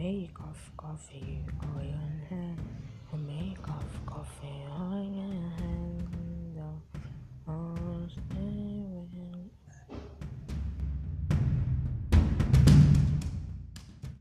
Make of coffee you oil.